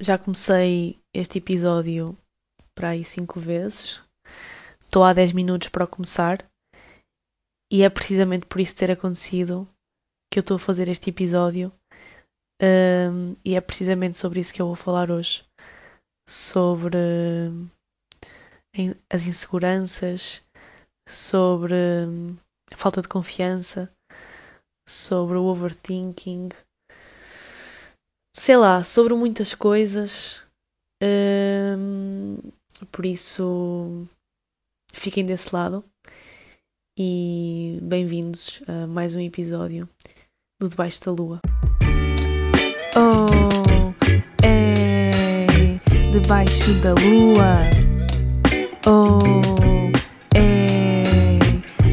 já comecei este episódio para aí cinco vezes. Estou há 10 minutos para começar. E é precisamente por isso ter acontecido que eu estou a fazer este episódio. Um, e é precisamente sobre isso que eu vou falar hoje. Sobre as inseguranças, sobre a falta de confiança, sobre o overthinking, sei lá, sobre muitas coisas. Um, por isso, fiquem desse lado e bem-vindos a mais um episódio do Debaixo da Lua. Oh, é debaixo da lua. Oh, é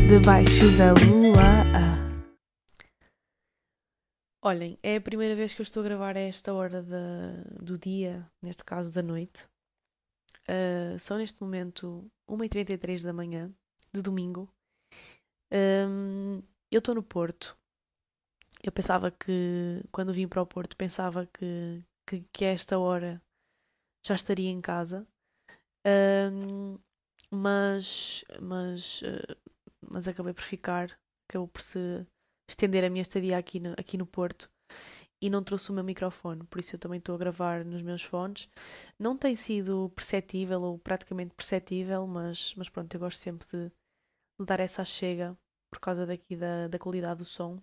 debaixo da lua. Olhem, é a primeira vez que eu estou a gravar a esta hora do dia, neste caso da noite. Uh, são neste momento 1h33 da manhã, de domingo. Um, eu estou no Porto. Eu pensava que, quando vim para o Porto, pensava que, que, que a esta hora já estaria em casa. Um, mas, mas, uh, mas acabei por ficar, acabou por se estender a minha estadia aqui no, aqui no Porto e não trouxe o meu microfone, por isso eu também estou a gravar nos meus fones. Não tem sido perceptível ou praticamente perceptível, mas, mas pronto, eu gosto sempre de, de dar essa chega por causa daqui da, da qualidade do som.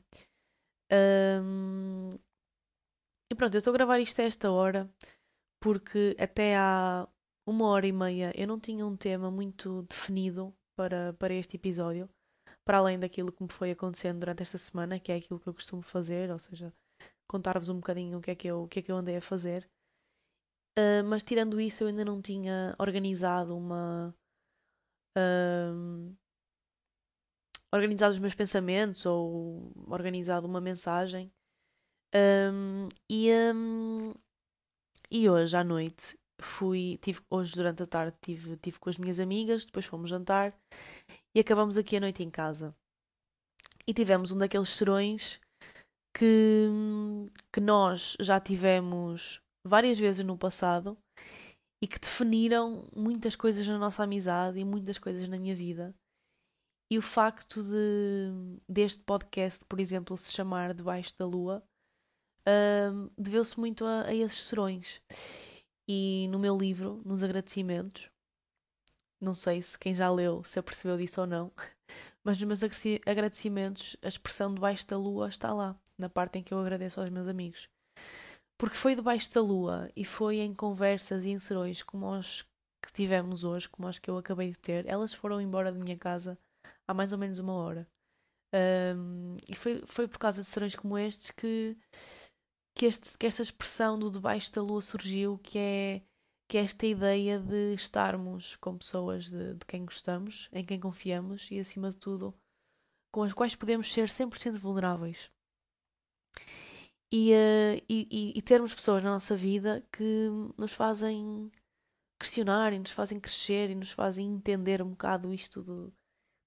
Um, e pronto, eu estou a gravar isto a esta hora porque até há uma hora e meia eu não tinha um tema muito definido para, para este episódio para além daquilo que me foi acontecendo durante esta semana, que é aquilo que eu costumo fazer, ou seja, contar-vos um bocadinho o que é que eu, o que é que eu andei a fazer. Uh, mas tirando isso, eu ainda não tinha organizado uma. Uh, organizado os meus pensamentos ou organizado uma mensagem. Um, e, um, e hoje à noite fui, tive, hoje durante a tarde tive, tive com as minhas amigas, depois fomos jantar e acabamos aqui a noite em casa. E tivemos um daqueles serões que, que nós já tivemos várias vezes no passado e que definiram muitas coisas na nossa amizade e muitas coisas na minha vida. E o facto de deste podcast, por exemplo, se chamar Debaixo da Lua, uh, deveu-se muito a, a esses serões. E no meu livro, nos agradecimentos, não sei se quem já leu se apercebeu disso ou não, mas nos meus agradecimentos a expressão debaixo da lua está lá, na parte em que eu agradeço aos meus amigos. Porque foi debaixo da lua e foi em conversas e em serões como os que tivemos hoje, como os que eu acabei de ter. Elas foram embora da minha casa há mais ou menos uma hora. Um, e foi, foi por causa de serões como estes que que, este, que esta expressão do debaixo da lua surgiu, que é, que é esta ideia de estarmos com pessoas de, de quem gostamos, em quem confiamos e, acima de tudo, com as quais podemos ser 100% vulneráveis. E, uh, e, e, termos pessoas na nossa vida que nos fazem questionar e nos fazem crescer e nos fazem entender um bocado isto do, do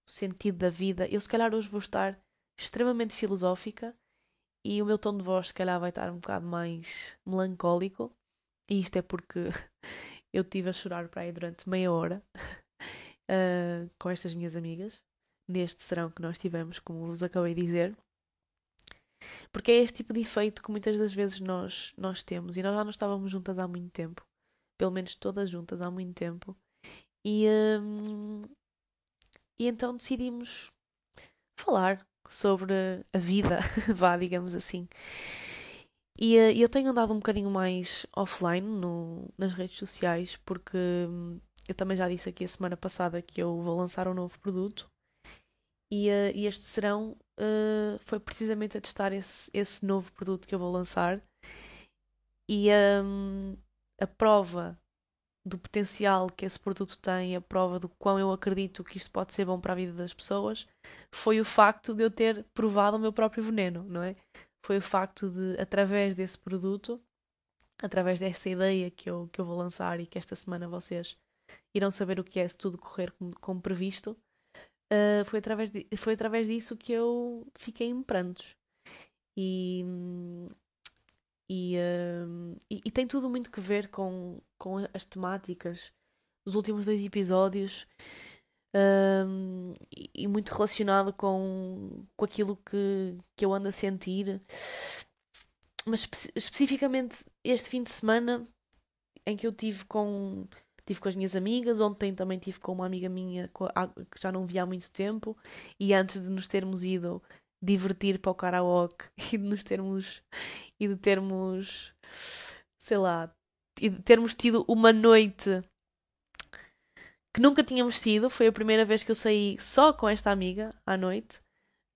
sentido da vida. Eu, se calhar, hoje vou estar extremamente filosófica e o meu tom de voz, se calhar, vai estar um bocado mais melancólico. E isto é porque eu estive a chorar para aí durante meia hora uh, com estas minhas amigas, neste serão que nós tivemos, como vos acabei de dizer. Porque é este tipo de efeito que muitas das vezes nós, nós temos. E nós já não estávamos juntas há muito tempo. Pelo menos todas juntas há muito tempo. E, um, e então decidimos falar sobre a vida, vá, digamos assim. E uh, eu tenho andado um bocadinho mais offline no, nas redes sociais, porque hum, eu também já disse aqui a semana passada que eu vou lançar um novo produto. E, uh, e este serão uh, foi precisamente a testar esse, esse novo produto que eu vou lançar. E um, a prova do potencial que esse produto tem, a prova do quão eu acredito que isto pode ser bom para a vida das pessoas, foi o facto de eu ter provado o meu próprio veneno, não é? Foi o facto de, através desse produto, através dessa ideia que eu, que eu vou lançar e que esta semana vocês irão saber o que é se tudo correr como, como previsto, uh, foi, através de, foi através disso que eu fiquei em prantos. E, e, uh, e, e, tem tudo muito que ver com, com as temáticas dos últimos dois episódios um, e, muito relacionado com, com aquilo que, que eu ando a sentir. Mas espe especificamente este fim de semana em que eu tive com tive com as minhas amigas, ontem também tive com uma amiga minha que já não via há muito tempo e antes de nos termos ido divertir para o karaoke e de nos termos e de termos sei lá e de termos tido uma noite que nunca tínhamos tido, foi a primeira vez que eu saí só com esta amiga à noite.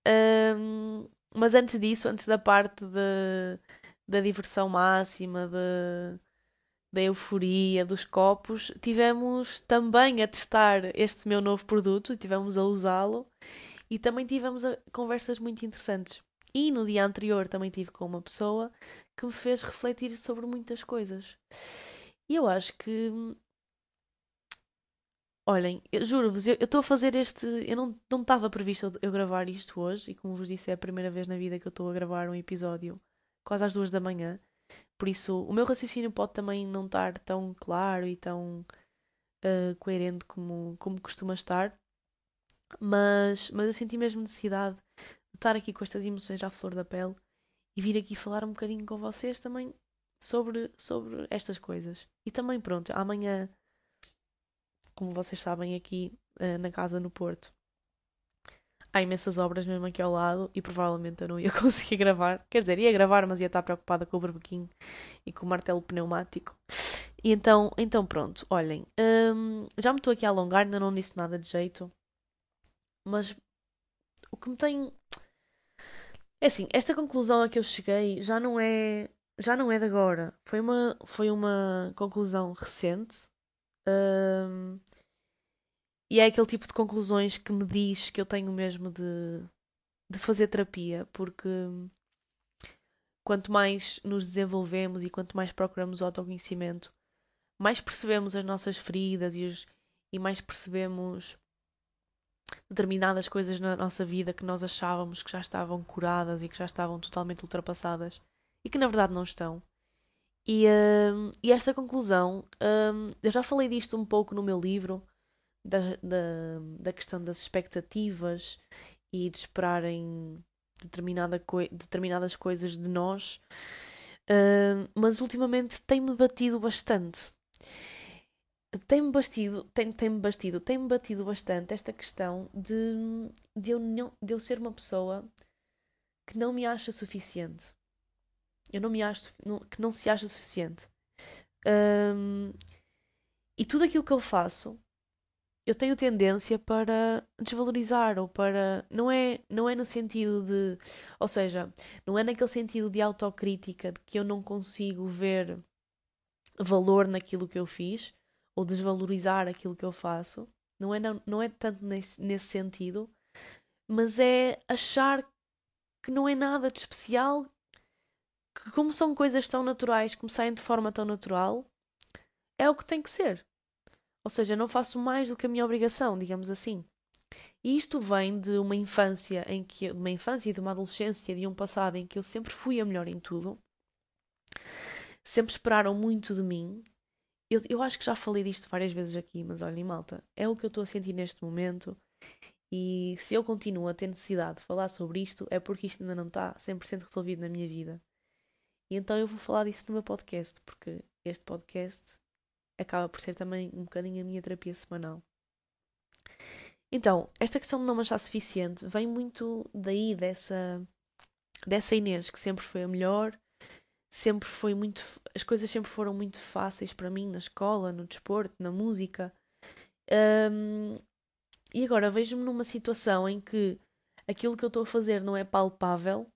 Um, mas antes disso, antes da parte de, da diversão máxima, de, da euforia, dos copos, tivemos também a testar este meu novo produto, tivemos a usá-lo e também tivemos conversas muito interessantes. E no dia anterior também tive com uma pessoa que me fez refletir sobre muitas coisas. E eu acho que Olhem, juro-vos, eu estou a fazer este. Eu não estava previsto eu gravar isto hoje, e como vos disse, é a primeira vez na vida que eu estou a gravar um episódio quase às duas da manhã. Por isso, o meu raciocínio pode também não estar tão claro e tão uh, coerente como, como costuma estar. Mas, mas eu senti mesmo necessidade de estar aqui com estas emoções à flor da pele e vir aqui falar um bocadinho com vocês também sobre, sobre estas coisas. E também, pronto, amanhã como vocês sabem, aqui uh, na casa no Porto. Há imensas obras mesmo aqui ao lado e provavelmente eu não ia conseguir gravar. Quer dizer, ia gravar, mas ia estar preocupada com o barbequinho e com o martelo pneumático. E então, então pronto, olhem, hum, já me estou aqui a alongar, ainda não disse nada de jeito. Mas o que me tem. É assim, esta conclusão a que eu cheguei já não é. Já não é de agora. Foi uma, foi uma conclusão recente. Um, e é aquele tipo de conclusões que me diz que eu tenho mesmo de, de fazer terapia, porque quanto mais nos desenvolvemos e quanto mais procuramos o autoconhecimento, mais percebemos as nossas feridas e, os, e mais percebemos determinadas coisas na nossa vida que nós achávamos que já estavam curadas e que já estavam totalmente ultrapassadas e que na verdade não estão. E, um, e esta conclusão, um, eu já falei disto um pouco no meu livro, da, da, da questão das expectativas e de esperarem determinada coi determinadas coisas de nós, uh, mas ultimamente tem-me batido bastante. Tem-me batido, tem, tem-me batido, tem-me batido bastante esta questão de, de, eu não, de eu ser uma pessoa que não me acha suficiente. Eu não me acho que não se acha suficiente. Um, e tudo aquilo que eu faço, eu tenho tendência para desvalorizar ou para não é não é no sentido de, ou seja, não é naquele sentido de autocrítica de que eu não consigo ver valor naquilo que eu fiz ou desvalorizar aquilo que eu faço. Não é não, não é tanto nesse, nesse sentido, mas é achar que não é nada de especial que, como são coisas tão naturais, que me saem de forma tão natural, é o que tem que ser. Ou seja, não faço mais do que a minha obrigação, digamos assim. E isto vem de uma infância em que de uma infância e de uma adolescência, de um passado em que eu sempre fui a melhor em tudo. Sempre esperaram muito de mim. Eu, eu acho que já falei disto várias vezes aqui, mas olhem, malta, é o que eu estou a sentir neste momento. E se eu continuo a ter necessidade de falar sobre isto, é porque isto ainda não está 100% resolvido na minha vida. E então eu vou falar disso no meu podcast, porque este podcast acaba por ser também um bocadinho a minha terapia semanal. Então, esta questão de não achar suficiente vem muito daí, dessa, dessa Inês, que sempre foi a melhor, sempre foi muito. As coisas sempre foram muito fáceis para mim na escola, no desporto, na música. Um, e agora vejo-me numa situação em que aquilo que eu estou a fazer não é palpável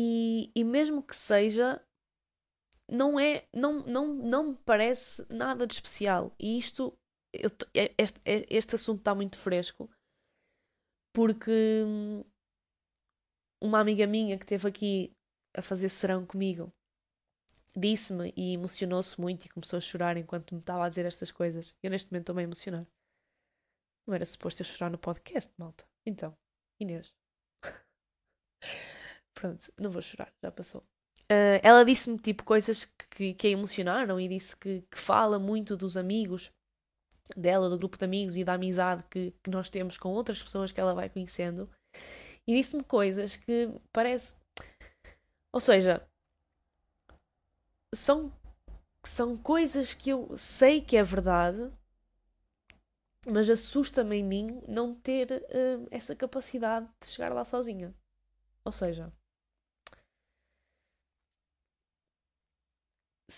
e, e mesmo que seja, não é, não, não, não me parece nada de especial. E isto, eu, é, este, é, este assunto está muito fresco, porque hum, uma amiga minha que esteve aqui a fazer serão comigo disse-me e emocionou-se muito e começou a chorar enquanto me estava a dizer estas coisas. Eu neste momento estou-me a emocionar. Não era suposto eu chorar no podcast, malta. Então, Inês. Pronto, não vou chorar, já passou. Uh, ela disse-me tipo coisas que, que a emocionaram e disse que, que fala muito dos amigos dela, do grupo de amigos e da amizade que, que nós temos com outras pessoas que ela vai conhecendo. E disse-me coisas que parece. Ou seja, são, são coisas que eu sei que é verdade, mas assusta-me em mim não ter uh, essa capacidade de chegar lá sozinha. Ou seja,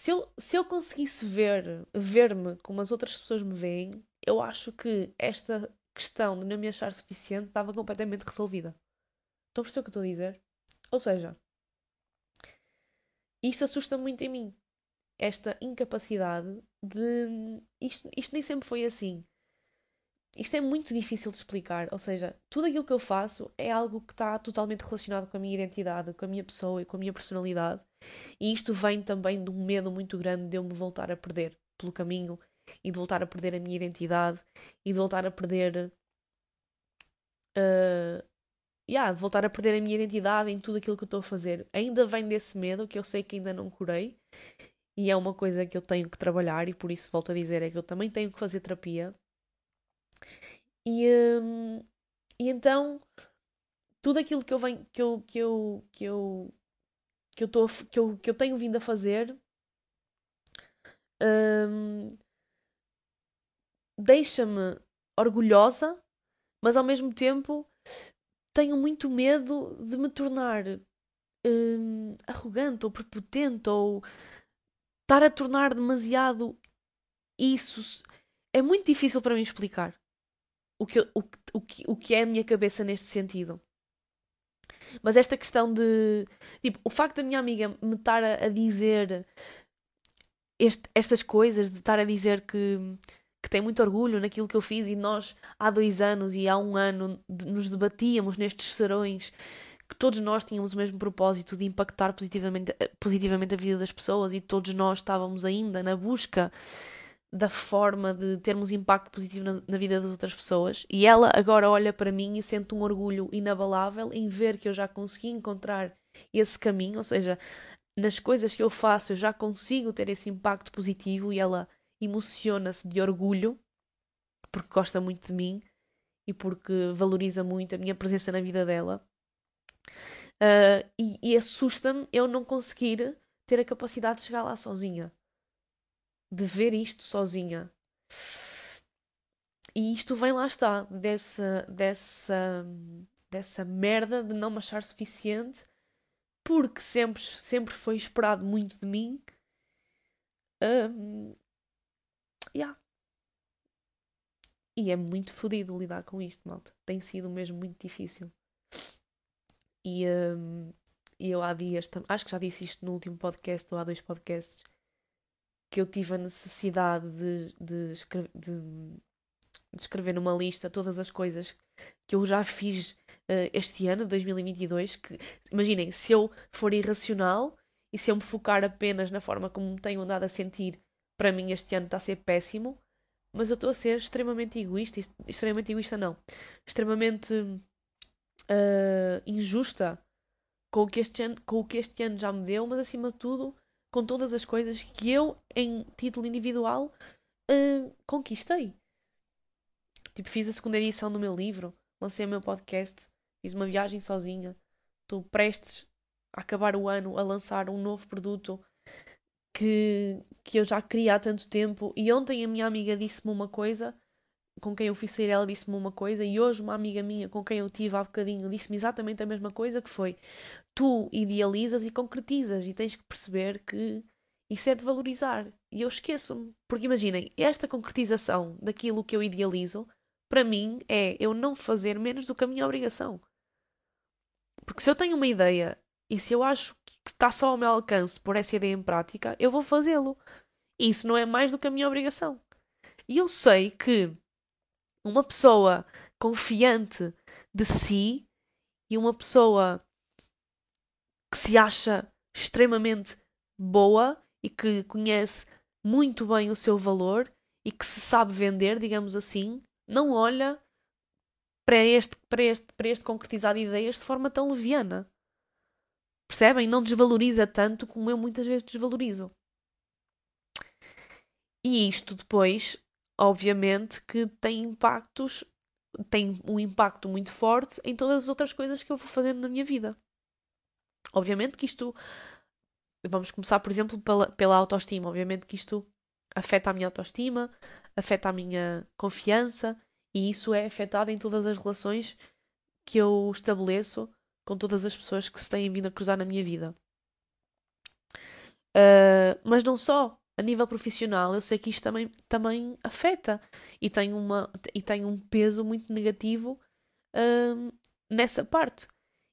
se eu, se eu conseguisse ver, ver-me como as outras pessoas me veem, eu acho que esta questão de não me achar suficiente estava completamente resolvida. Estão a perceber o que estou a dizer? Ou seja, isto assusta muito em mim. Esta incapacidade de. Isto, isto nem sempre foi assim. Isto é muito difícil de explicar. Ou seja, tudo aquilo que eu faço é algo que está totalmente relacionado com a minha identidade, com a minha pessoa e com a minha personalidade. E isto vem também de um medo muito grande de eu me voltar a perder pelo caminho e de voltar a perder a minha identidade e de voltar a perder. Uh, yeah, de voltar a perder a minha identidade em tudo aquilo que eu estou a fazer. Ainda vem desse medo que eu sei que ainda não curei e é uma coisa que eu tenho que trabalhar e por isso volto a dizer é que eu também tenho que fazer terapia. E, hum, e então tudo aquilo que eu venho que eu que eu que eu que eu, tô, que eu, que eu tenho vindo a fazer hum, deixa-me orgulhosa, mas ao mesmo tempo tenho muito medo de me tornar hum, arrogante ou prepotente ou estar a tornar demasiado isso. É muito difícil para mim explicar o que, o, o, o que é a minha cabeça neste sentido. Mas esta questão de. Tipo, o facto da minha amiga me estar a, a dizer este, estas coisas, de estar a dizer que, que tem muito orgulho naquilo que eu fiz e nós há dois anos e há um ano de, nos debatíamos nestes serões que todos nós tínhamos o mesmo propósito de impactar positivamente, positivamente a vida das pessoas e todos nós estávamos ainda na busca da forma de termos impacto positivo na, na, vida das outras pessoas. E ela agora olha para mim e sente um orgulho inabalável em ver que eu já consegui encontrar esse caminho, ou seja, nas coisas que eu faço eu já consigo ter esse impacto positivo e ela emociona-se de orgulho porque gosta muito de mim e porque valoriza muito a minha presença na vida dela. Uh, e, e assusta-me eu não conseguir ter a capacidade de chegar lá sozinha de ver isto sozinha. E isto vem lá está, dessa, dessa, dessa merda de não me achar suficiente, porque sempre, sempre foi esperado muito de mim. Um, yeah. E é muito fodido lidar com isto, malta. Tem sido mesmo muito difícil. E, um, eu há dias, acho que já disse isto no último podcast ou há dois podcasts, que eu tive a necessidade de, de, escrever, de, de escrever numa lista todas as coisas que eu já fiz uh, este ano, 2022. Que, imaginem, se eu for irracional e se eu me focar apenas na forma como me tenho andado a sentir, para mim este ano está a ser péssimo. Mas eu estou a ser extremamente egoísta, extremamente egoísta não, extremamente uh, injusta com o, que este ano, com o que este ano já me deu, mas acima de tudo com todas as coisas que eu, em título individual, uh, conquistei. Tipo, fiz a segunda edição do meu livro, lancei o meu podcast, fiz uma viagem sozinha, estou prestes a acabar o ano a lançar um novo produto que, que eu já queria há tanto tempo. E ontem a minha amiga disse-me uma coisa, com quem eu fui sair, ela disse-me uma coisa, e hoje uma amiga minha com quem eu tive há bocadinho disse-me exatamente a mesma coisa, que foi tu idealizas e concretizas e tens que perceber que isso é de valorizar. E eu esqueço-me. Porque imaginem, esta concretização daquilo que eu idealizo, para mim, é eu não fazer menos do que a minha obrigação. Porque se eu tenho uma ideia e se eu acho que está só ao meu alcance por essa ideia em prática, eu vou fazê-lo. Isso não é mais do que a minha obrigação. E eu sei que uma pessoa confiante de si e uma pessoa que se acha extremamente boa e que conhece muito bem o seu valor e que se sabe vender, digamos assim, não olha para este, para este, para este concretizar de ideias de forma tão leviana. Percebem? Não desvaloriza tanto como eu muitas vezes desvalorizo. E isto depois, obviamente, que tem impactos, tem um impacto muito forte em todas as outras coisas que eu vou fazendo na minha vida. Obviamente que isto. Vamos começar, por exemplo, pela, pela autoestima. Obviamente que isto afeta a minha autoestima, afeta a minha confiança e isso é afetado em todas as relações que eu estabeleço com todas as pessoas que se têm vindo a cruzar na minha vida. Uh, mas não só a nível profissional, eu sei que isto também, também afeta e tem, uma, e tem um peso muito negativo uh, nessa parte.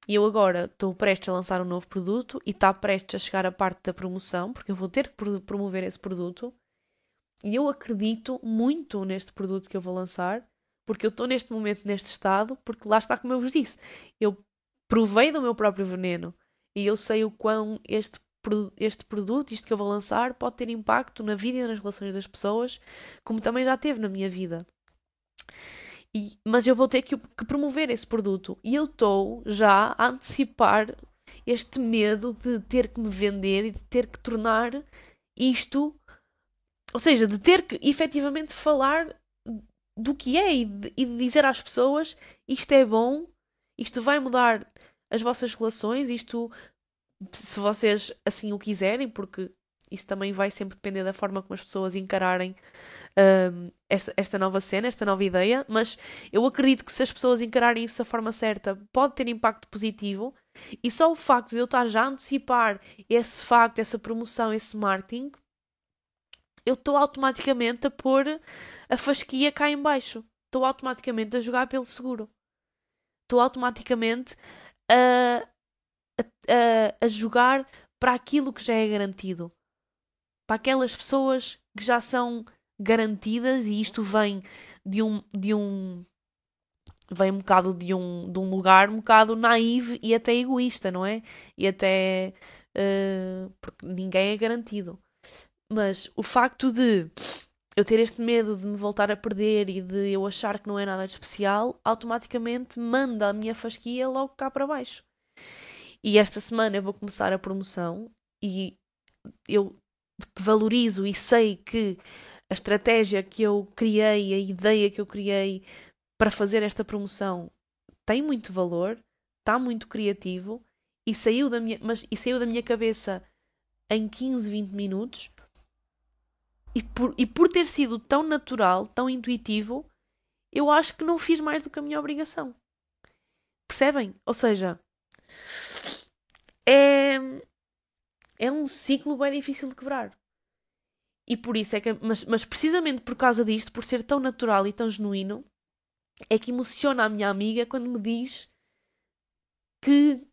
E eu agora estou prestes a lançar um novo produto e está prestes a chegar a parte da promoção, porque eu vou ter que promover esse produto. E eu acredito muito neste produto que eu vou lançar, porque eu estou neste momento neste estado, porque lá está como eu vos disse. Eu provei do meu próprio veneno e eu sei o quão este, este produto, isto que eu vou lançar, pode ter impacto na vida e nas relações das pessoas, como também já teve na minha vida. E, mas eu vou ter que, que promover esse produto e eu estou já a antecipar este medo de ter que me vender e de ter que tornar isto, ou seja, de ter que efetivamente falar do que é e de, e de dizer às pessoas isto é bom isto vai mudar as vossas relações, isto, se vocês assim o quiserem, porque isso também vai sempre depender da forma como as pessoas encararem um, esta, esta nova cena, esta nova ideia, mas eu acredito que se as pessoas encararem isso da forma certa, pode ter impacto positivo. E só o facto de eu estar já a antecipar esse facto, essa promoção, esse marketing, eu estou automaticamente a pôr a fasquia cá em baixo. Estou automaticamente a jogar pelo seguro estou automaticamente a, a, a jogar para aquilo que já é garantido. Para aquelas pessoas que já são garantidas, e isto vem de um, de um vem um bocado de um, de um lugar um bocado naive e até egoísta, não é? E até uh, porque ninguém é garantido. Mas o facto de eu ter este medo de me voltar a perder e de eu achar que não é nada de especial, automaticamente manda a minha fasquia logo cá para baixo. E esta semana eu vou começar a promoção e eu valorizo e sei que a estratégia que eu criei, a ideia que eu criei para fazer esta promoção tem muito valor, está muito criativo e saiu da minha, mas, e saiu da minha cabeça em 15, 20 minutos e por, e por ter sido tão natural, tão intuitivo, eu acho que não fiz mais do que a minha obrigação. Percebem? Ou seja, é, é um ciclo bem difícil de quebrar. E por isso é que. Mas, mas precisamente por causa disto, por ser tão natural e tão genuíno, é que emociona a minha amiga quando me diz que.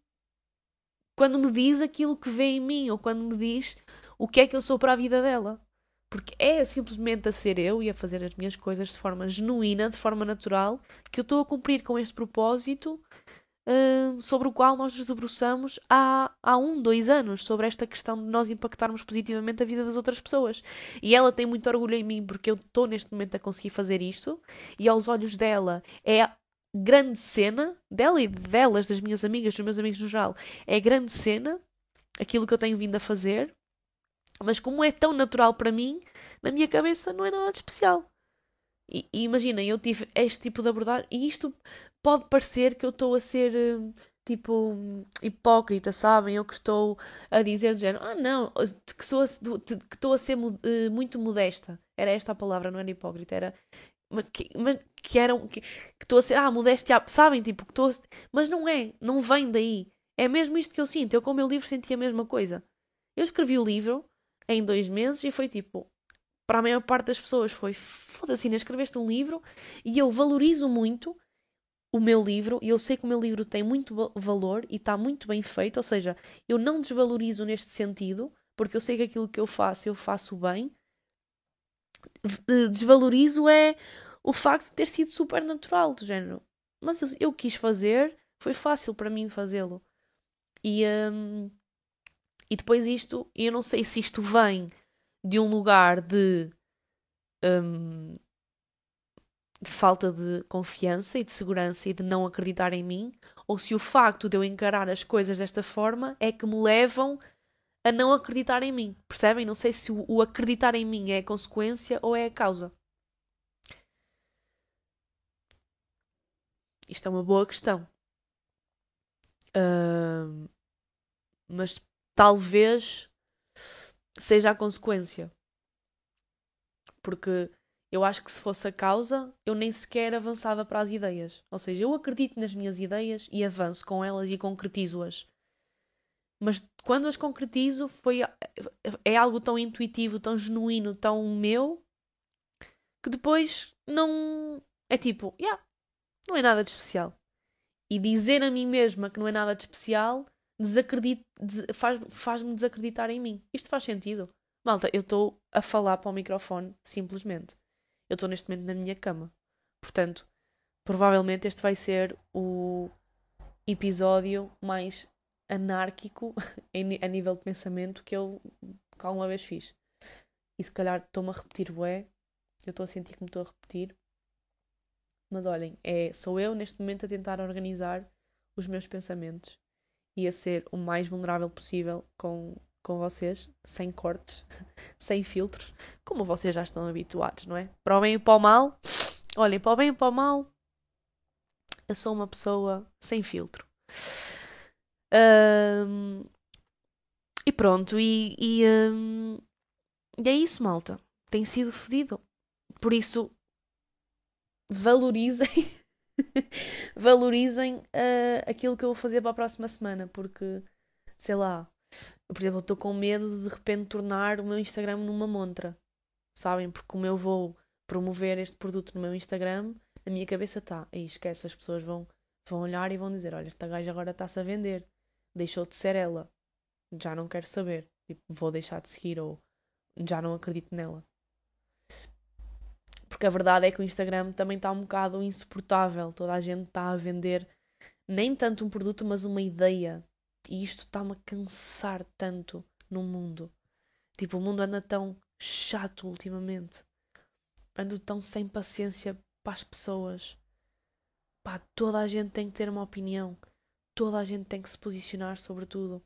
Quando me diz aquilo que vê em mim, ou quando me diz o que é que eu sou para a vida dela porque é simplesmente a ser eu e a fazer as minhas coisas de forma genuína, de forma natural, que eu estou a cumprir com este propósito uh, sobre o qual nós nos debruçamos há, há um, dois anos, sobre esta questão de nós impactarmos positivamente a vida das outras pessoas. E ela tem muito orgulho em mim porque eu estou neste momento a conseguir fazer isto, e aos olhos dela é grande cena, dela e delas, das minhas amigas, dos meus amigos no geral, é grande cena, aquilo que eu tenho vindo a fazer mas como é tão natural para mim, na minha cabeça não é nada de especial. E, e imaginem, eu tive este tipo de abordagem e isto pode parecer que eu estou a ser hum, tipo hipócrita, sabem? Eu que estou a dizer de género, ah não, que, sou a, que estou a ser uh, muito modesta. Era esta a palavra, não era hipócrita, era que, mas que eram que, que estou a ser ah, modéstia, sabem? Tipo, que estou a, mas não é, não vem daí. É mesmo isto que eu sinto. Eu com o meu livro senti a mesma coisa. Eu escrevi o livro em dois meses e foi tipo, para a maior parte das pessoas foi foda-se, escreveste um livro e eu valorizo muito o meu livro e eu sei que o meu livro tem muito valor e está muito bem feito, ou seja, eu não desvalorizo neste sentido, porque eu sei que aquilo que eu faço, eu faço bem. Desvalorizo é o facto de ter sido super natural, do género. Mas eu, eu quis fazer, foi fácil para mim fazê-lo. E, hum, e depois isto, eu não sei se isto vem de um lugar de, um, de falta de confiança e de segurança e de não acreditar em mim, ou se o facto de eu encarar as coisas desta forma é que me levam a não acreditar em mim. Percebem? Não sei se o, o acreditar em mim é a consequência ou é a causa. Isto é uma boa questão. Uh, mas talvez seja a consequência. Porque eu acho que se fosse a causa, eu nem sequer avançava para as ideias. Ou seja, eu acredito nas minhas ideias e avanço com elas e concretizo-as. Mas quando as concretizo, foi, é algo tão intuitivo, tão genuíno, tão meu, que depois não. É tipo, yeah, não é nada de especial. E dizer a mim mesma que não é nada de especial faz-me faz desacreditar em mim. Isto faz sentido? Malta, eu estou a falar para o microfone simplesmente. Eu estou neste momento na minha cama. Portanto, provavelmente este vai ser o episódio mais anárquico a nível de pensamento que eu alguma vez fiz. E se calhar estou-me a repetir, bué. Eu estou a sentir que me estou a repetir. Mas olhem, é, sou eu neste momento a tentar organizar os meus pensamentos e a ser o mais vulnerável possível com, com vocês, sem cortes, sem filtros, como vocês já estão habituados, não é? Para o bem e para o mal, olhem, para o bem e para o mal, eu sou uma pessoa sem filtro. Um, e pronto, e, e, um, e é isso, malta. Tem sido fedido. Por isso, valorizem valorizem uh, aquilo que eu vou fazer para a próxima semana, porque sei lá, por exemplo, estou com medo de de repente tornar o meu Instagram numa montra, sabem? Porque como eu vou promover este produto no meu Instagram, na minha cabeça está, aí esquece, as pessoas vão, vão olhar e vão dizer: Olha, esta gaja agora está-se a vender, deixou de ser ela, já não quero saber, tipo, vou deixar de seguir ou já não acredito nela. Porque a verdade é que o Instagram também está um bocado insuportável. Toda a gente está a vender nem tanto um produto, mas uma ideia. E isto está-me a cansar tanto no mundo. Tipo, o mundo anda tão chato ultimamente. Ando tão sem paciência para as pessoas. Pá, toda a gente tem que ter uma opinião. Toda a gente tem que se posicionar sobre tudo.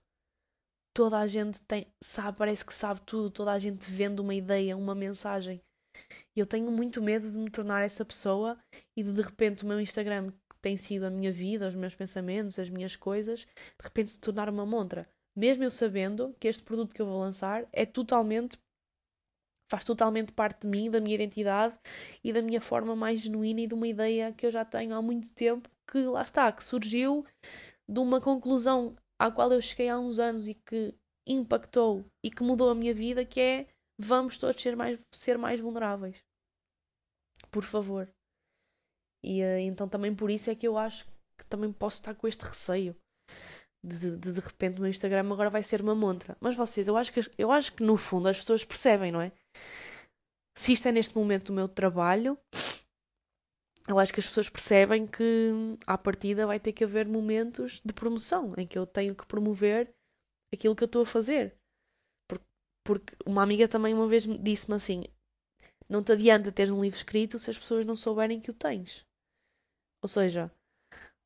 Toda a gente tem, sabe, parece que sabe tudo. Toda a gente vende uma ideia, uma mensagem. E eu tenho muito medo de me tornar essa pessoa e de de repente o meu Instagram, tem sido a minha vida, os meus pensamentos, as minhas coisas, de repente se tornar uma montra. Mesmo eu sabendo que este produto que eu vou lançar é totalmente faz totalmente parte de mim, da minha identidade e da minha forma mais genuína e de uma ideia que eu já tenho há muito tempo, que lá está, que surgiu de uma conclusão à qual eu cheguei há uns anos e que impactou e que mudou a minha vida, que é vamos todos ser mais, ser mais vulneráveis. Por favor. E uh, então também por isso é que eu acho que também posso estar com este receio. De, de, de repente o meu Instagram agora vai ser uma montra. Mas vocês, eu acho, que, eu acho que no fundo as pessoas percebem, não é? Se isto é neste momento o meu trabalho, eu acho que as pessoas percebem que à partida vai ter que haver momentos de promoção em que eu tenho que promover aquilo que eu estou a fazer. Porque uma amiga também uma vez disse-me assim: não te adianta teres um livro escrito se as pessoas não souberem que o tens. Ou seja,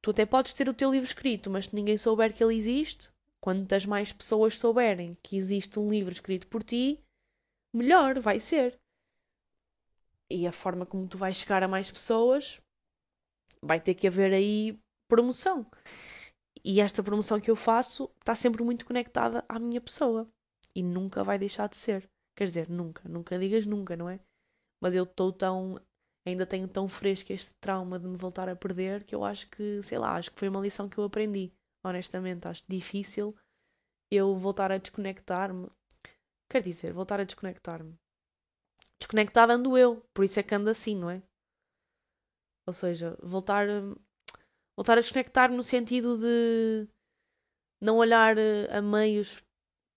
tu até podes ter o teu livro escrito, mas se ninguém souber que ele existe, quantas mais pessoas souberem que existe um livro escrito por ti, melhor vai ser. E a forma como tu vais chegar a mais pessoas vai ter que haver aí promoção. E esta promoção que eu faço está sempre muito conectada à minha pessoa e nunca vai deixar de ser. Quer dizer, nunca, nunca digas nunca, não é? Mas eu estou tão. Ainda tenho tão fresco este trauma de me voltar a perder que eu acho que, sei lá, acho que foi uma lição que eu aprendi. Honestamente, acho difícil eu voltar a desconectar-me. Quer dizer, voltar a desconectar-me. Desconectada ando eu, por isso é que ando assim, não é? Ou seja, voltar, voltar a desconectar-me no sentido de não olhar eh, a meios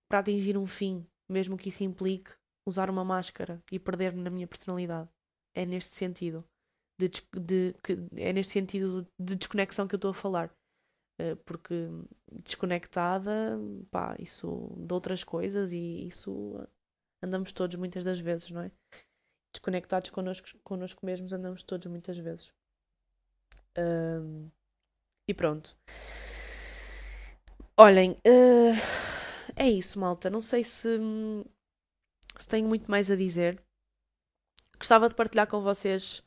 para atingir um fim, mesmo que isso implique usar uma máscara e perder-me na minha personalidade. É neste sentido. De, de, é neste sentido de desconexão que eu estou a falar. Uh, porque desconectada, pá, isso de outras coisas e isso andamos todos muitas das vezes, não é? Desconectados connosco, connosco mesmos andamos todos muitas vezes. E pronto. Olhem, uh, é isso, malta. Não sei se, se tenho muito mais a dizer. Gostava de partilhar com vocês,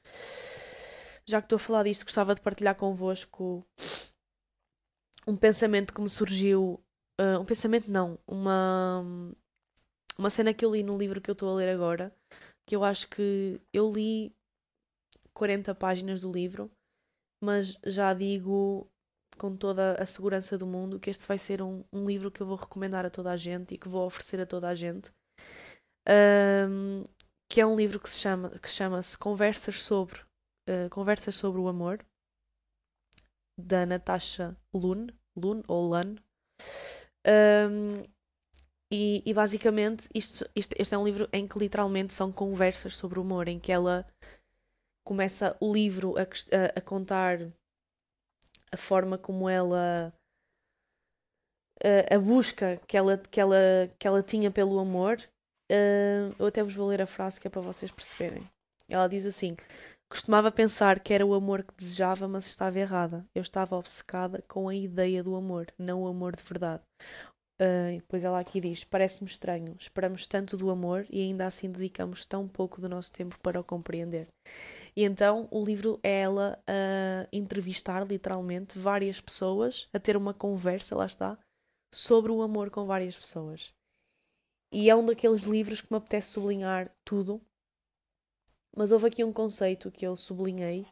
já que estou a falar disto, gostava de partilhar convosco um pensamento que me surgiu. Uh, um pensamento, não. Uma, uma cena que eu li no livro que eu estou a ler agora. Que eu acho que eu li 40 páginas do livro, mas já digo com toda a segurança do mundo que este vai ser um, um livro que eu vou recomendar a toda a gente e que vou oferecer a toda a gente. Um, que é um livro que se chama que chama-se Conversas sobre uh, Conversas sobre o amor da Natasha Lun, Lun ou Lun. Um, e, e, basicamente isto, isto, este é um livro em que literalmente são conversas sobre o amor, em que ela começa o livro a, a, a contar a forma como ela a, a, busca que ela, que, ela, que ela tinha pelo amor. Uh, eu até vos vou ler a frase que é para vocês perceberem. Ela diz assim: Costumava pensar que era o amor que desejava, mas estava errada. Eu estava obcecada com a ideia do amor, não o amor de verdade. Uh, depois ela aqui diz: Parece-me estranho, esperamos tanto do amor e ainda assim dedicamos tão pouco do nosso tempo para o compreender. E então o livro é ela a entrevistar literalmente várias pessoas, a ter uma conversa, lá está, sobre o amor com várias pessoas. E é um daqueles livros que me apetece sublinhar tudo, mas houve aqui um conceito que eu sublinhei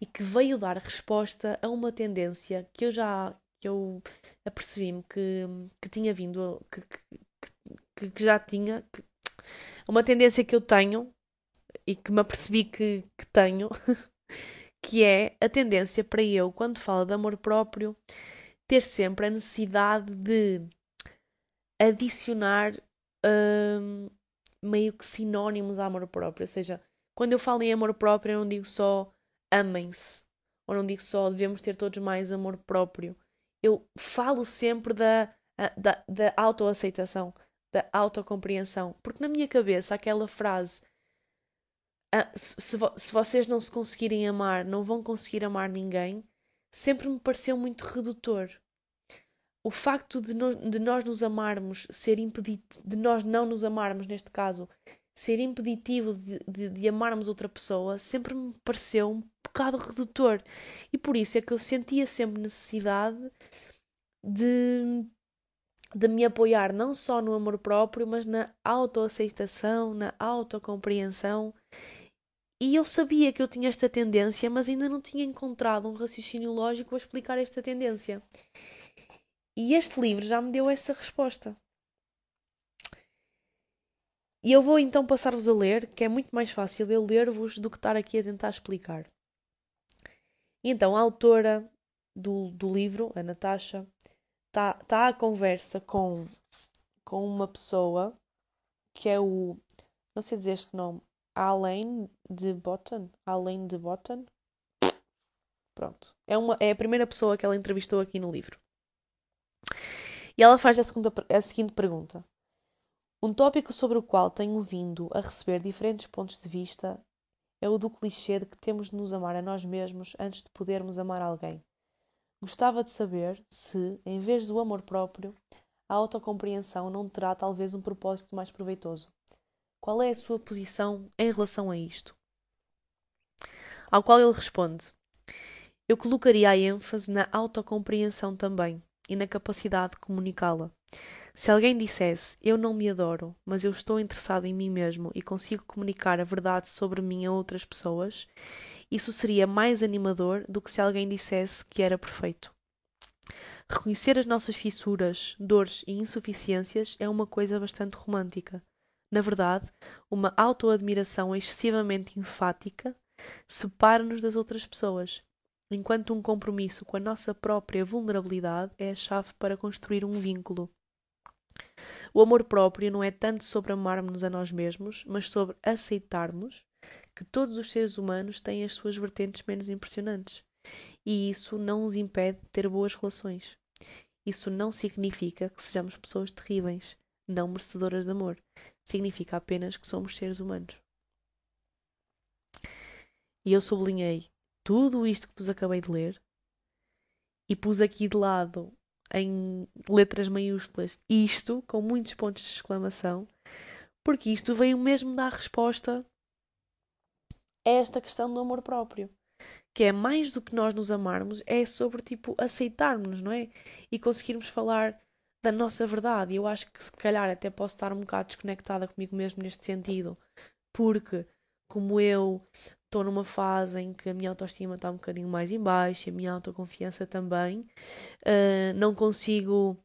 e que veio dar resposta a uma tendência que eu já que eu apercebi-me que, que tinha vindo, que, que, que já tinha, que, uma tendência que eu tenho e que me apercebi que, que tenho, que é a tendência para eu, quando falo de amor próprio, ter sempre a necessidade de adicionar hum, meio que sinónimos a amor próprio. Ou seja, quando eu falo em amor próprio, eu não digo só amem-se, ou não digo só devemos ter todos mais amor próprio eu falo sempre da, da, da autoaceitação, da autocompreensão. Porque na minha cabeça aquela frase ah, se, se vocês não se conseguirem amar, não vão conseguir amar ninguém, sempre me pareceu muito redutor. O facto de, no, de nós nos amarmos ser impeditivo, de nós não nos amarmos, neste caso, ser impeditivo de, de, de, amarmos outra pessoa, sempre me pareceu um bocado redutor. E por isso é que eu sentia sempre necessidade de, de me apoiar não só no amor próprio, mas na autoaceitação, na autocompreensão. E eu sabia que eu tinha esta tendência, mas ainda não tinha encontrado um raciocínio lógico a explicar esta tendência. E este livro já me deu essa resposta. E eu vou então passar-vos a ler, que é muito mais fácil eu ler-vos do que estar aqui a tentar explicar. Então, a autora do, do livro, a Natasha, está tá à conversa com, com uma pessoa que é o. Não sei dizer este nome. Alain de Botton. Alain de Botton. Pronto. É, uma, é a primeira pessoa que ela entrevistou aqui no livro. E ela faz a, segunda, a seguinte pergunta: Um tópico sobre o qual tenho vindo a receber diferentes pontos de vista é o do clichê de que temos de nos amar a nós mesmos antes de podermos amar alguém. Gostava de saber se, em vez do amor próprio, a autocompreensão não terá talvez um propósito mais proveitoso. Qual é a sua posição em relação a isto? Ao qual ele responde: Eu colocaria a ênfase na autocompreensão também e na capacidade de comunicá-la. Se alguém dissesse eu não me adoro, mas eu estou interessado em mim mesmo e consigo comunicar a verdade sobre mim a outras pessoas, isso seria mais animador do que se alguém dissesse que era perfeito. Reconhecer as nossas fissuras, dores e insuficiências é uma coisa bastante romântica. Na verdade, uma autoadmiração excessivamente enfática separa-nos das outras pessoas, enquanto um compromisso com a nossa própria vulnerabilidade é a chave para construir um vínculo. O amor próprio não é tanto sobre amarmos-nos a nós mesmos, mas sobre aceitarmos que todos os seres humanos têm as suas vertentes menos impressionantes. E isso não nos impede de ter boas relações. Isso não significa que sejamos pessoas terríveis, não merecedoras de amor. Significa apenas que somos seres humanos. E eu sublinhei tudo isto que vos acabei de ler e pus aqui de lado em letras maiúsculas isto, com muitos pontos de exclamação, porque isto vem mesmo dar resposta a esta questão do amor próprio. Que é mais do que nós nos amarmos, é sobre tipo aceitarmos, não é? E conseguirmos falar da nossa verdade. Eu acho que se calhar até posso estar um bocado desconectada comigo mesmo neste sentido, porque como eu estou numa fase em que a minha autoestima está um bocadinho mais em baixo, a minha autoconfiança também, uh, não consigo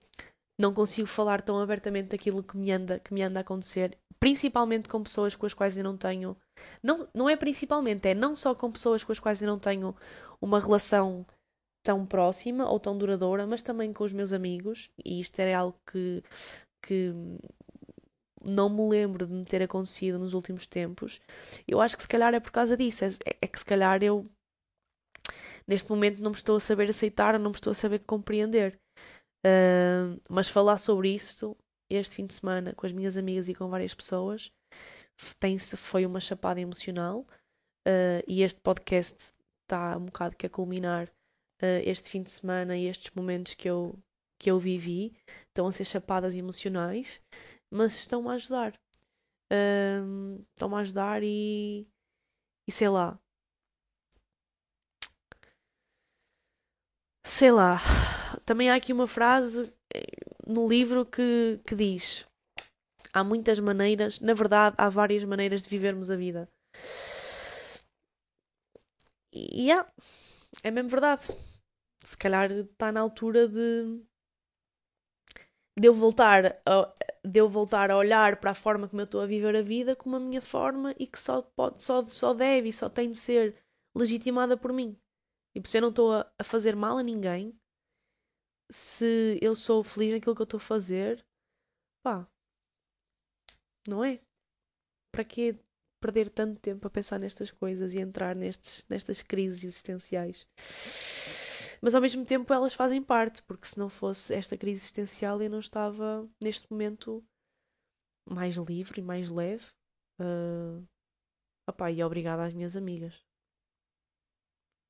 não consigo falar tão abertamente daquilo que me anda que me anda a acontecer, principalmente com pessoas com as quais eu não tenho não, não é principalmente, é não só com pessoas com as quais eu não tenho uma relação tão próxima ou tão duradoura, mas também com os meus amigos, e isto é algo que, que não me lembro de me ter acontecido nos últimos tempos. Eu acho que se calhar é por causa disso. É, é que se calhar eu neste momento não me estou a saber aceitar, não me estou a saber compreender. Uh, mas falar sobre isto este fim de semana com as minhas amigas e com várias pessoas tem foi uma chapada emocional uh, e este podcast está um bocado que a culminar uh, este fim de semana e estes momentos que eu, que eu vivi estão a ser chapadas emocionais mas estão-me a ajudar. Um, estão-me a ajudar e, e sei lá. Sei lá. Também há aqui uma frase eh, no livro que, que diz: Há muitas maneiras, na verdade, há várias maneiras de vivermos a vida. E yeah, é mesmo verdade. Se calhar está na altura de, de eu voltar a, de eu voltar a olhar para a forma como eu estou a viver a vida como a minha forma e que só pode só, só deve e só tem de ser legitimada por mim. E por isso eu não estou a, a fazer mal a ninguém. Se eu sou feliz naquilo que eu estou a fazer, pá, não é? Para que perder tanto tempo a pensar nestas coisas e entrar nestes, nestas crises existenciais? Mas ao mesmo tempo elas fazem parte, porque se não fosse esta crise existencial eu não estava neste momento mais livre e mais leve. Uh, opá, e obrigada às minhas amigas.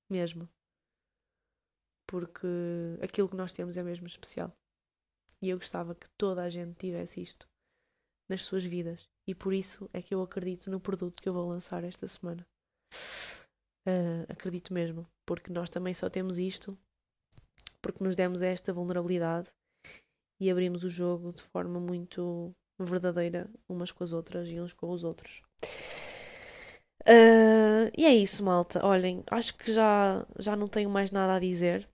Mesmo. Porque aquilo que nós temos é mesmo especial. E eu gostava que toda a gente tivesse isto nas suas vidas. E por isso é que eu acredito no produto que eu vou lançar esta semana. Uh, acredito mesmo, porque nós também só temos isto porque nos demos esta vulnerabilidade e abrimos o jogo de forma muito verdadeira umas com as outras e uns com os outros. Uh, e é isso, malta. Olhem, acho que já, já não tenho mais nada a dizer.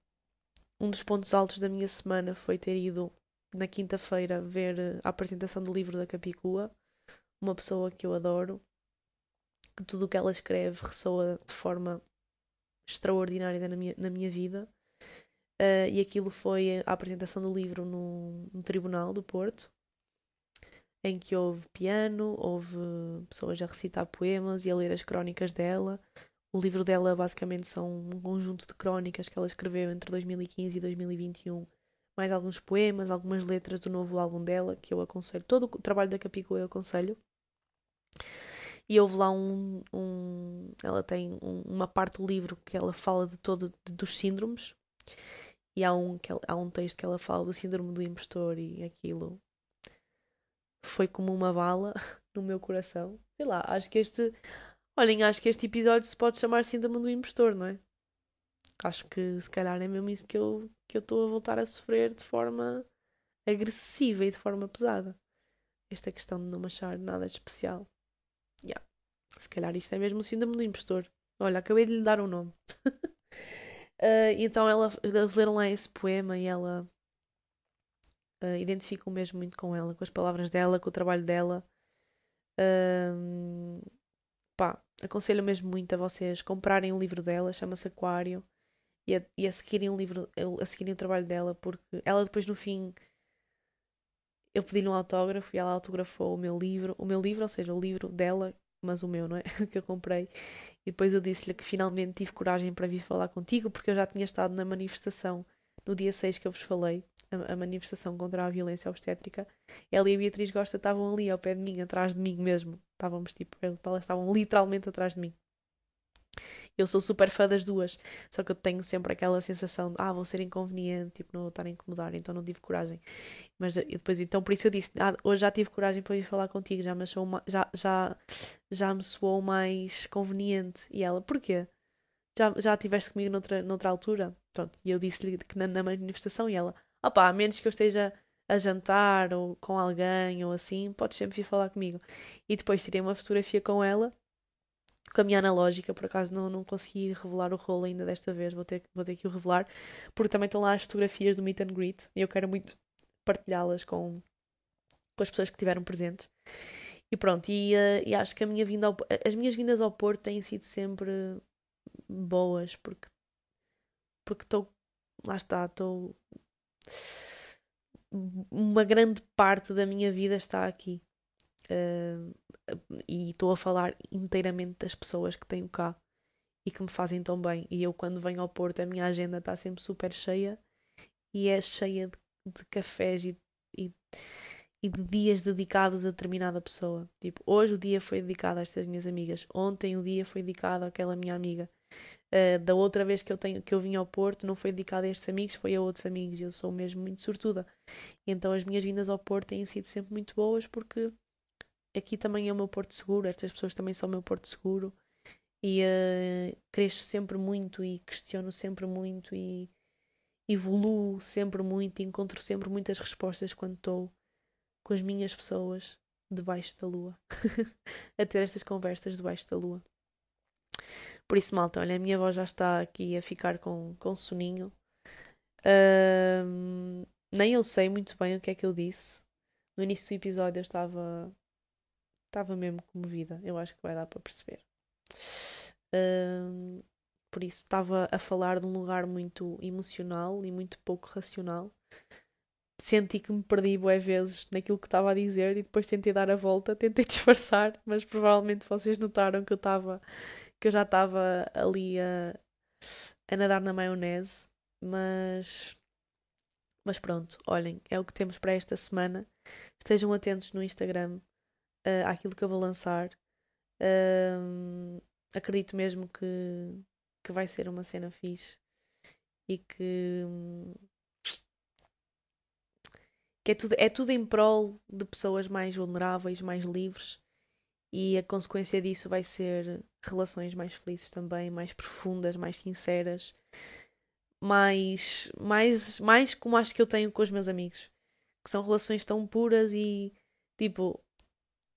Um dos pontos altos da minha semana foi ter ido na quinta-feira ver a apresentação do livro da Capicua, uma pessoa que eu adoro, que tudo o que ela escreve ressoa de forma extraordinária na minha, na minha vida. Uh, e aquilo foi a apresentação do livro no, no, Tribunal do Porto, em que houve piano, houve pessoas a recitar poemas e a ler as crónicas dela. O livro dela basicamente são um conjunto de crónicas que ela escreveu entre 2015 e 2021, mais alguns poemas, algumas letras do novo álbum dela, que eu aconselho. Todo o trabalho da Capicua eu aconselho. E houve lá um. um ela tem um, uma parte do livro que ela fala de todo de, dos síndromes. E há um, que, há um texto que ela fala do síndrome do impostor e aquilo foi como uma bala no meu coração. Sei lá, acho que este. Olhem, acho que este episódio se pode chamar Síndrome do Impostor, não é? Acho que se calhar é mesmo isso que eu que eu estou a voltar a sofrer de forma agressiva e de forma pesada. Esta questão de não achar nada de especial. Yeah. Se calhar isto é mesmo o síndrome do impostor. Olha, acabei de lhe dar um nome. Uh, então ela, eles leram lá esse poema e ela uh, identifica mesmo muito com ela, com as palavras dela, com o trabalho dela. Uh, pá, aconselho mesmo muito a vocês comprarem um livro dela, chama-se Aquário, e a, e a seguirem o livro, a seguirem o trabalho dela, porque ela depois no fim eu pedi-lhe um autógrafo e ela autografou o meu livro, o meu livro, ou seja, o livro dela, mas o meu, não é? que eu comprei. E depois eu disse-lhe que finalmente tive coragem para vir falar contigo, porque eu já tinha estado na manifestação no dia 6 que eu vos falei, a, a manifestação contra a violência obstétrica. Ela e a Beatriz Gosta estavam ali ao pé de mim, atrás de mim mesmo. Estávamos tipo, elas estavam literalmente atrás de mim. Eu sou super fã das duas, só que eu tenho sempre aquela sensação de, ah, vou ser inconveniente, tipo, não vou estar a incomodar, então não tive coragem. Mas depois, então, por isso eu disse, ah, hoje já tive coragem para ir falar contigo, já me, achou já, já, já me soou mais conveniente. E ela, porquê? Já, já estiveste comigo noutra, noutra altura? Pronto, e eu disse-lhe que na, na manifestação, e ela, opá, a menos que eu esteja a jantar ou com alguém ou assim, podes sempre vir falar comigo. E depois tirei uma fotografia com ela, com a minha analógica, por acaso não, não consegui revelar o rolo ainda desta vez, vou ter, vou ter que o revelar, porque também estão lá as fotografias do Meet and Greet e eu quero muito partilhá-las com, com as pessoas que tiveram presentes. E pronto, e, uh, e acho que a minha vinda ao, as minhas vindas ao Porto têm sido sempre boas, porque porque estou, lá está, estou uma grande parte da minha vida está aqui. Uh, e estou a falar inteiramente das pessoas que tenho cá e que me fazem tão bem. E eu, quando venho ao Porto, a minha agenda está sempre super cheia e é cheia de, de cafés e, e, e, de dias dedicados a determinada pessoa. Tipo, hoje o dia foi dedicado a estas minhas amigas, ontem o dia foi dedicado àquela minha amiga. Uh, da outra vez que eu, tenho, que eu vim ao Porto não foi dedicado a estes amigos, foi a outros amigos. Eu sou mesmo muito sortuda. Então as minhas vindas ao Porto têm sido sempre muito boas porque aqui também é o meu Porto Seguro, estas pessoas também são o meu Porto Seguro. E uh, cresço sempre muito e questiono sempre muito e evoluo sempre muito e encontro sempre muitas respostas quando estou com as minhas pessoas debaixo da lua. a ter estas conversas debaixo da lua. Por isso, malta, olha, a minha voz já está aqui a ficar com, com soninho. Um, nem eu sei muito bem o que é que eu disse. No início do episódio eu estava. Estava mesmo comovida. Eu acho que vai dar para perceber. Um, por isso estava a falar de um lugar muito emocional e muito pouco racional. Senti que me perdi boas vezes naquilo que estava a dizer e depois tentei dar a volta, tentei disfarçar, mas provavelmente vocês notaram que eu estava que eu já estava ali a, a nadar na maionese, mas mas pronto, olhem, é o que temos para esta semana. Estejam atentos no Instagram uh, àquilo que eu vou lançar. Uh, acredito mesmo que, que vai ser uma cena fixe e que, que é, tudo, é tudo em prol de pessoas mais vulneráveis, mais livres e a consequência disso vai ser relações mais felizes também, mais profundas, mais sinceras, mais, mais, mais como acho que eu tenho com os meus amigos, que são relações tão puras e tipo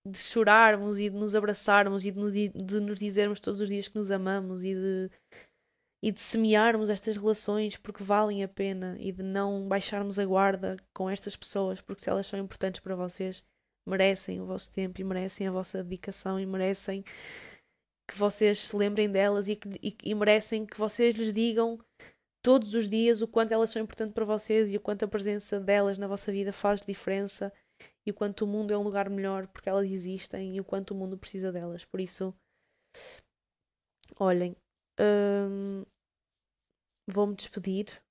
de chorarmos e de nos abraçarmos e de, de nos dizermos todos os dias que nos amamos e de e de semearmos estas relações porque valem a pena e de não baixarmos a guarda com estas pessoas porque se elas são importantes para vocês merecem o vosso tempo e merecem a vossa dedicação e merecem que vocês se lembrem delas e, que, e, e merecem que vocês lhes digam todos os dias o quanto elas são importantes para vocês e o quanto a presença delas na vossa vida faz diferença e o quanto o mundo é um lugar melhor porque elas existem e o quanto o mundo precisa delas. Por isso, olhem, hum, vou-me despedir.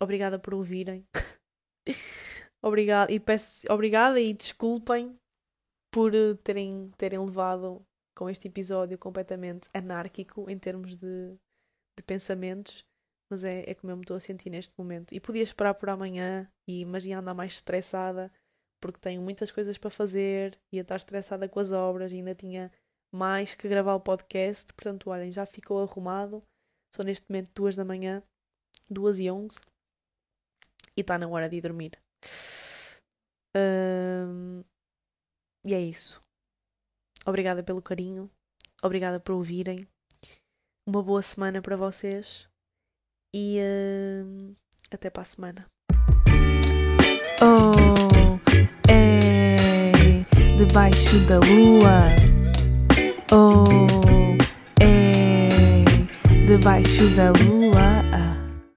Obrigada por ouvirem. Obrigada e peço obrigada e desculpem por eh, terem, terem levado com este episódio completamente anárquico em termos de, de pensamentos, mas é, é como eu me estou a sentir neste momento. E podia esperar por amanhã, e, mas ia andar mais estressada porque tenho muitas coisas para fazer, ia estar estressada com as obras, ainda tinha mais que gravar o podcast. Portanto, olhem, já ficou arrumado. São neste momento duas da manhã, duas e onze, e está na hora de ir dormir. Um, e é isso. Obrigada pelo carinho. Obrigada por ouvirem. Uma boa semana para vocês. E um, até para a semana. Oh, é debaixo da lua. Oh, é debaixo da lua.